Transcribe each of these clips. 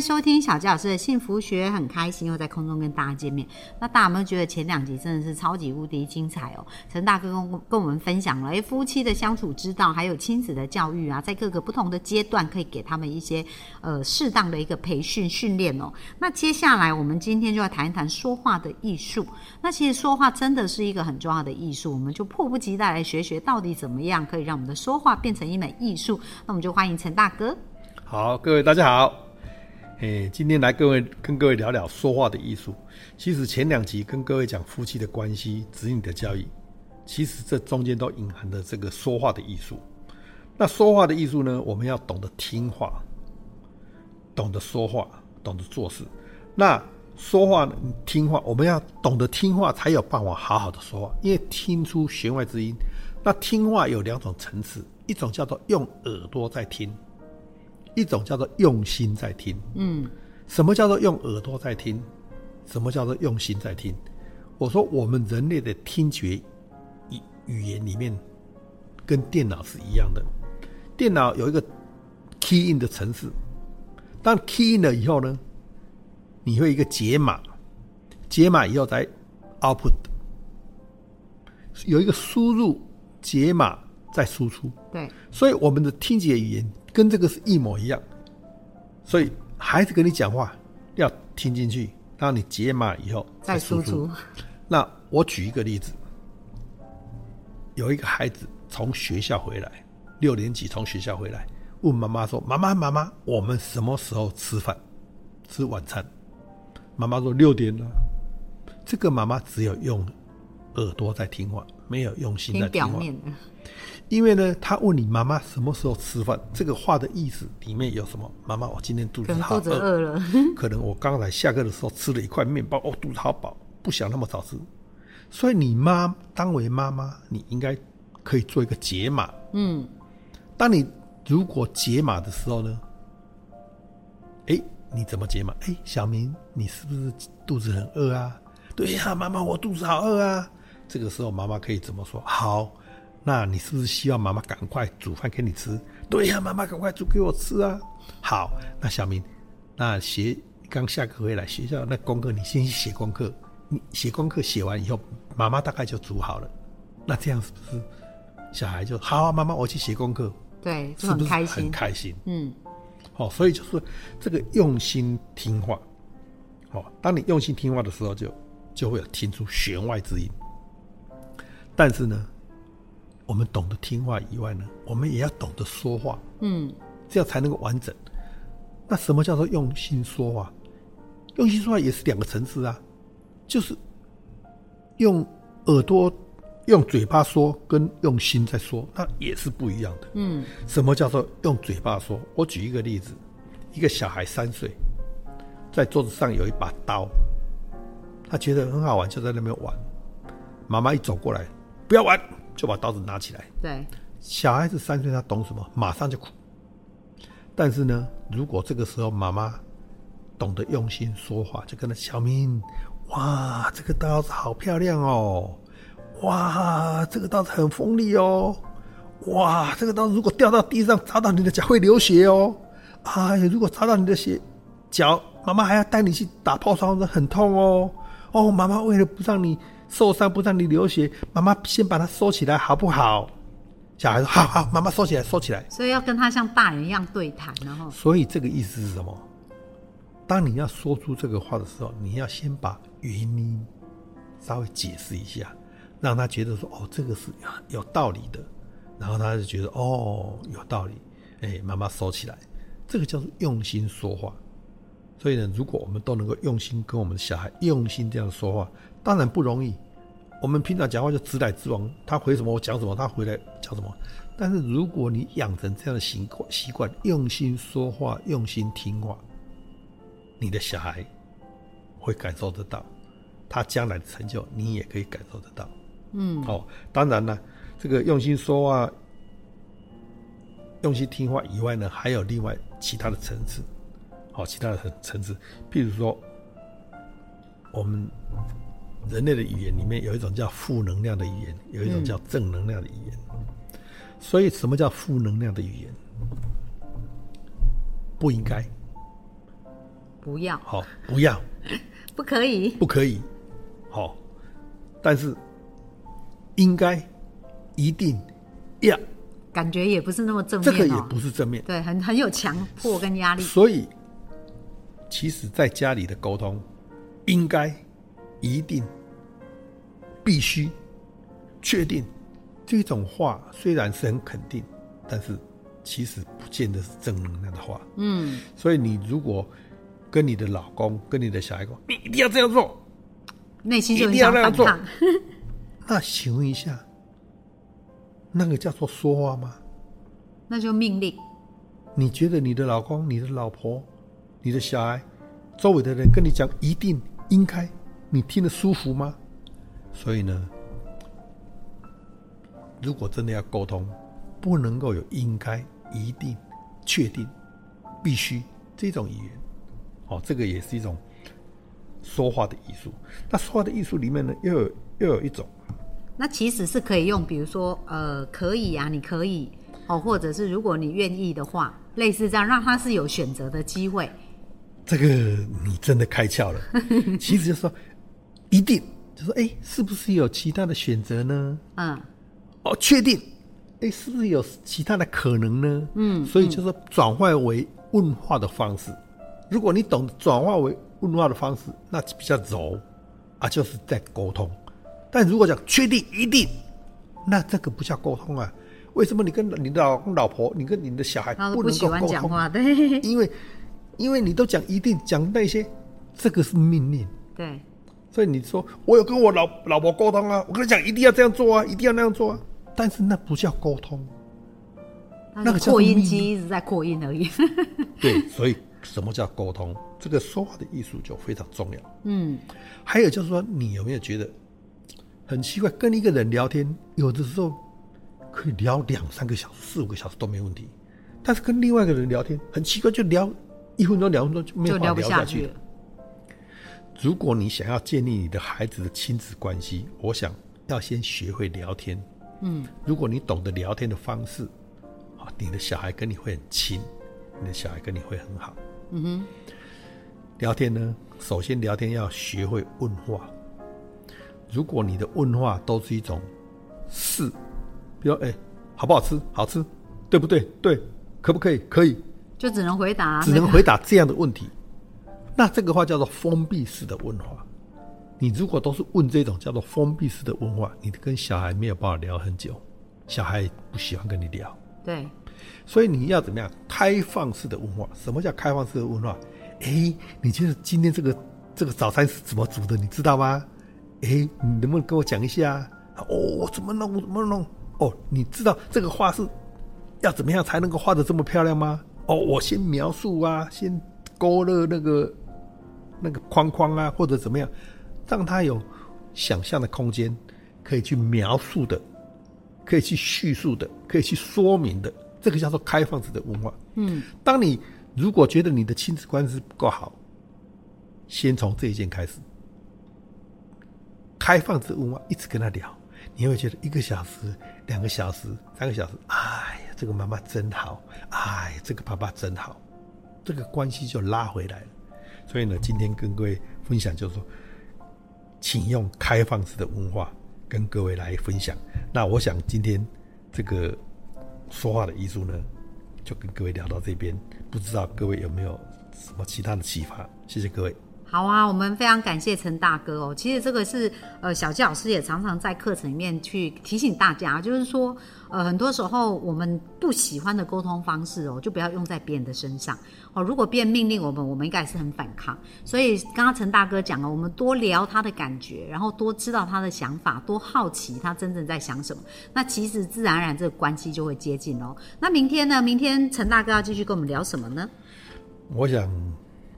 收听小纪老师的幸福学，很开心又在空中跟大家见面。那大家有没有觉得前两集真的是超级无敌精彩哦？陈大哥跟跟我们分享了，哎，夫妻的相处之道，还有亲子的教育啊，在各个不同的阶段，可以给他们一些呃适当的一个培训训练哦。那接下来我们今天就要谈一谈说话的艺术。那其实说话真的是一个很重要的艺术，我们就迫不及待来学学到底怎么样可以让我们的说话变成一门艺术。那我们就欢迎陈大哥。好，各位大家好。哎，今天来各位跟各位聊聊说话的艺术。其实前两集跟各位讲夫妻的关系、子女的教育，其实这中间都隐含着这个说话的艺术。那说话的艺术呢，我们要懂得听话，懂得说话，懂得做事。那说话听话，我们要懂得听话，才有办法好好的说话，因为听出弦外之音。那听话有两种层次，一种叫做用耳朵在听。一种叫做用心在听，嗯，什么叫做用耳朵在听？什么叫做用心在听？我说我们人类的听觉语语言里面，跟电脑是一样的。电脑有一个 key in 的程式，当 key in 了以后呢，你会一个解码，解码以后再 output，有一个输入解码再输出。对，所以我们的听觉语言。跟这个是一模一样，所以孩子跟你讲话要听进去，让你解码以后再输出。那我举一个例子，有一个孩子从学校回来，六年级从学校回来，问妈妈说：“妈妈，妈妈，我们什么时候吃饭？吃晚餐？”妈妈说：“六点了。”这个妈妈只有用耳朵在听话，没有用心在听话。因为呢，他问你妈妈什么时候吃饭，这个话的意思里面有什么？妈妈，我今天肚子好饿了。可能我刚才下课的时候吃了一块面包，哦，肚子好饱，不想那么早吃。所以你妈当为妈妈，你应该可以做一个解码。嗯，当你如果解码的时候呢，哎，你怎么解码？哎，小明，你是不是肚子很饿啊？对呀，妈妈，我肚子好饿啊。这个时候妈妈可以怎么说？好。那你是不是希望妈妈赶快煮饭给你吃？对呀，妈妈赶快煮给我吃啊！好，那小明，那学刚下课回来，学校那功课你先去写功课，你写功课写完以后，妈妈大概就煮好了。那这样是不是小孩就好？妈妈，我去写功课，对，是不是很开心？嗯，好，所以就是这个用心听话。好，当你用心听话的时候，就就会有听出弦外之音。但是呢？我们懂得听话以外呢，我们也要懂得说话，嗯，这样才能够完整。那什么叫做用心说话？用心说话也是两个层次啊，就是用耳朵、用嘴巴说，跟用心在说，那也是不一样的。嗯，什么叫做用嘴巴说？我举一个例子：一个小孩三岁，在桌子上有一把刀，他觉得很好玩，就在那边玩。妈妈一走过来，不要玩。就把刀子拿起来。对，小孩子三岁，他懂什么？马上就哭。但是呢，如果这个时候妈妈懂得用心说话，就跟他小明，哇，这个刀子好漂亮哦，哇，这个刀子很锋利哦，哇，这个刀子如果掉到地上扎到你的脚会流血哦，哎呀，如果扎到你的血脚，妈妈还要带你去打破伤，很痛哦。哦，妈妈为了不让你。受伤不让你流血，妈妈先把它收起来，好不好？小孩说：“好好，妈妈收起来，收起来。”所以要跟他像大人一样对谈，然后。所以这个意思是什么？当你要说出这个话的时候，你要先把原因稍微解释一下，让他觉得说：“哦，这个是有道理的。”然后他就觉得：“哦，有道理。”哎，妈妈收起来，这个叫做用心说话。所以呢，如果我们都能够用心跟我们的小孩用心这样说话。当然不容易，我们平常讲话就直来直往，他回什么我讲什么，他回来讲什么。但是如果你养成这样的习惯，习惯用心说话，用心听话，你的小孩会感受得到，他将来的成就你也可以感受得到。嗯，哦，当然了，这个用心说话，用心听话以外呢，还有另外其他的层次，好，其他的层层次，譬如说，我们人类的语言里面有一种叫负能量的语言，有一种叫正能量的语言。所以，什么叫负能量的语言？不应该，不要，好，不要，不可以，不可以，好，但是应该，一定要，感觉也不是那么正面、哦，这个也不是正面。对，很很有强迫跟压力。所以，其实在家里的沟通，应该、一定、必须、确定这种话，虽然是很肯定，但是其实不见得是正能量的话。嗯，所以，你如果跟你的老公、跟你的小孩说，你一定要这样做，内心就一定要想反那样做。那请问一下，那个叫做说话吗？那就命令。你觉得你的老公、你的老婆、你的小孩、周围的人跟你讲一定应该，你听得舒服吗？所以呢，如果真的要沟通，不能够有应该、一定、确定、必须这种语言。哦，这个也是一种说话的艺术。那说话的艺术里面呢，又有又有一种，那其实是可以用，比如说，呃，可以啊，你可以哦，或者是如果你愿意的话，类似这样，让他是有选择的机会。这个你真的开窍了。其实就是说，一定就说，哎，是不是有其他的选择呢？嗯，哦，确定，哎，是不是有其他的可能呢？嗯，所以就是转换为问话的方式。如果你懂转化为问话的方式，那比较柔啊，就是在沟通。但如果讲确定一定，那这个不叫沟通啊。为什么你跟你的老公、老婆，你跟你的小孩不能喜欢够沟通？对因为因为你都讲一定讲那些，这个是命令。对，所以你说我有跟我老老婆沟通啊，我跟她讲一定要这样做啊，一定要那样做啊，但是那不叫沟通。那那个扩音机一直在扩音而已。对，所以什么叫沟通？这个说话的艺术就非常重要。嗯，还有就是说，你有没有觉得很奇怪？跟一个人聊天，有的时候可以聊两三个小时、四五个小时都没问题，但是跟另外一个人聊天，很奇怪，就聊一分钟、两分钟就没有办法聊下去了。如果你想要建立你的孩子的亲子关系，我想要先学会聊天。嗯，如果你懂得聊天的方式，啊，你的小孩跟你会很亲，你的小孩跟你会很好。嗯哼，聊天呢，首先聊天要学会问话。如果你的问话都是一种是，比如哎、好不好吃？好吃，对不对？对，可不可以？可以。就只能回答，只能回答这样的问题。那这个话叫做封闭式的问话。你如果都是问这种叫做封闭式的问话，你跟小孩没有办法聊很久，小孩不喜欢跟你聊。对，所以你要怎么样？开放式的问话。什么叫开放式的问话？诶，你觉得今天这个这个早餐是怎么煮的？你知道吗？诶，你能不能跟我讲一下？哦，我怎么弄？我怎么弄？哦，你知道这个画是要怎么样才能够画的这么漂亮吗？哦，我先描述啊，先勾勒那个那个框框啊，或者怎么样，让他有想象的空间，可以去描述的，可以去叙述的，可以去说明的，这个叫做开放式的文化。嗯，当你如果觉得你的亲子关系不够好，先从这一件开始，开放式文化一直跟他聊，你会觉得一个小时、两个小时、三个小时，哎呀，这个妈妈真好，哎，这个爸爸真好，这个关系就拉回来了。所以呢，今天跟各位分享就是说，请用开放式的文化跟各位来分享。那我想今天这个说话的艺术呢，就跟各位聊到这边，不知道各位有没有什么其他的启发？谢谢各位。好啊，我们非常感谢陈大哥哦。其实这个是呃，小纪老师也常常在课程里面去提醒大家，就是说呃，很多时候我们不喜欢的沟通方式哦，就不要用在别人的身上哦。如果别人命令我们，我们应该是很反抗。所以刚刚陈大哥讲了，我们多聊他的感觉，然后多知道他的想法，多好奇他真正在想什么，那其实自然而然这个关系就会接近哦。那明天呢？明天陈大哥要继续跟我们聊什么呢？我想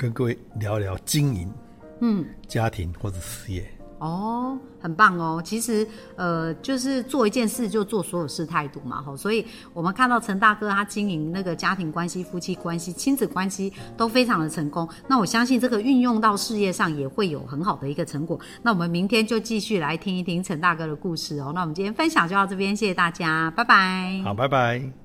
跟各位聊聊经营，嗯，家庭或者事业。哦，很棒哦。其实，呃，就是做一件事就做所有事态度嘛，吼。所以我们看到陈大哥他经营那个家庭关系、夫妻关系、亲子关系都非常的成功。那我相信这个运用到事业上也会有很好的一个成果。那我们明天就继续来听一听陈大哥的故事哦。那我们今天分享就到这边，谢谢大家，拜拜。好，拜拜。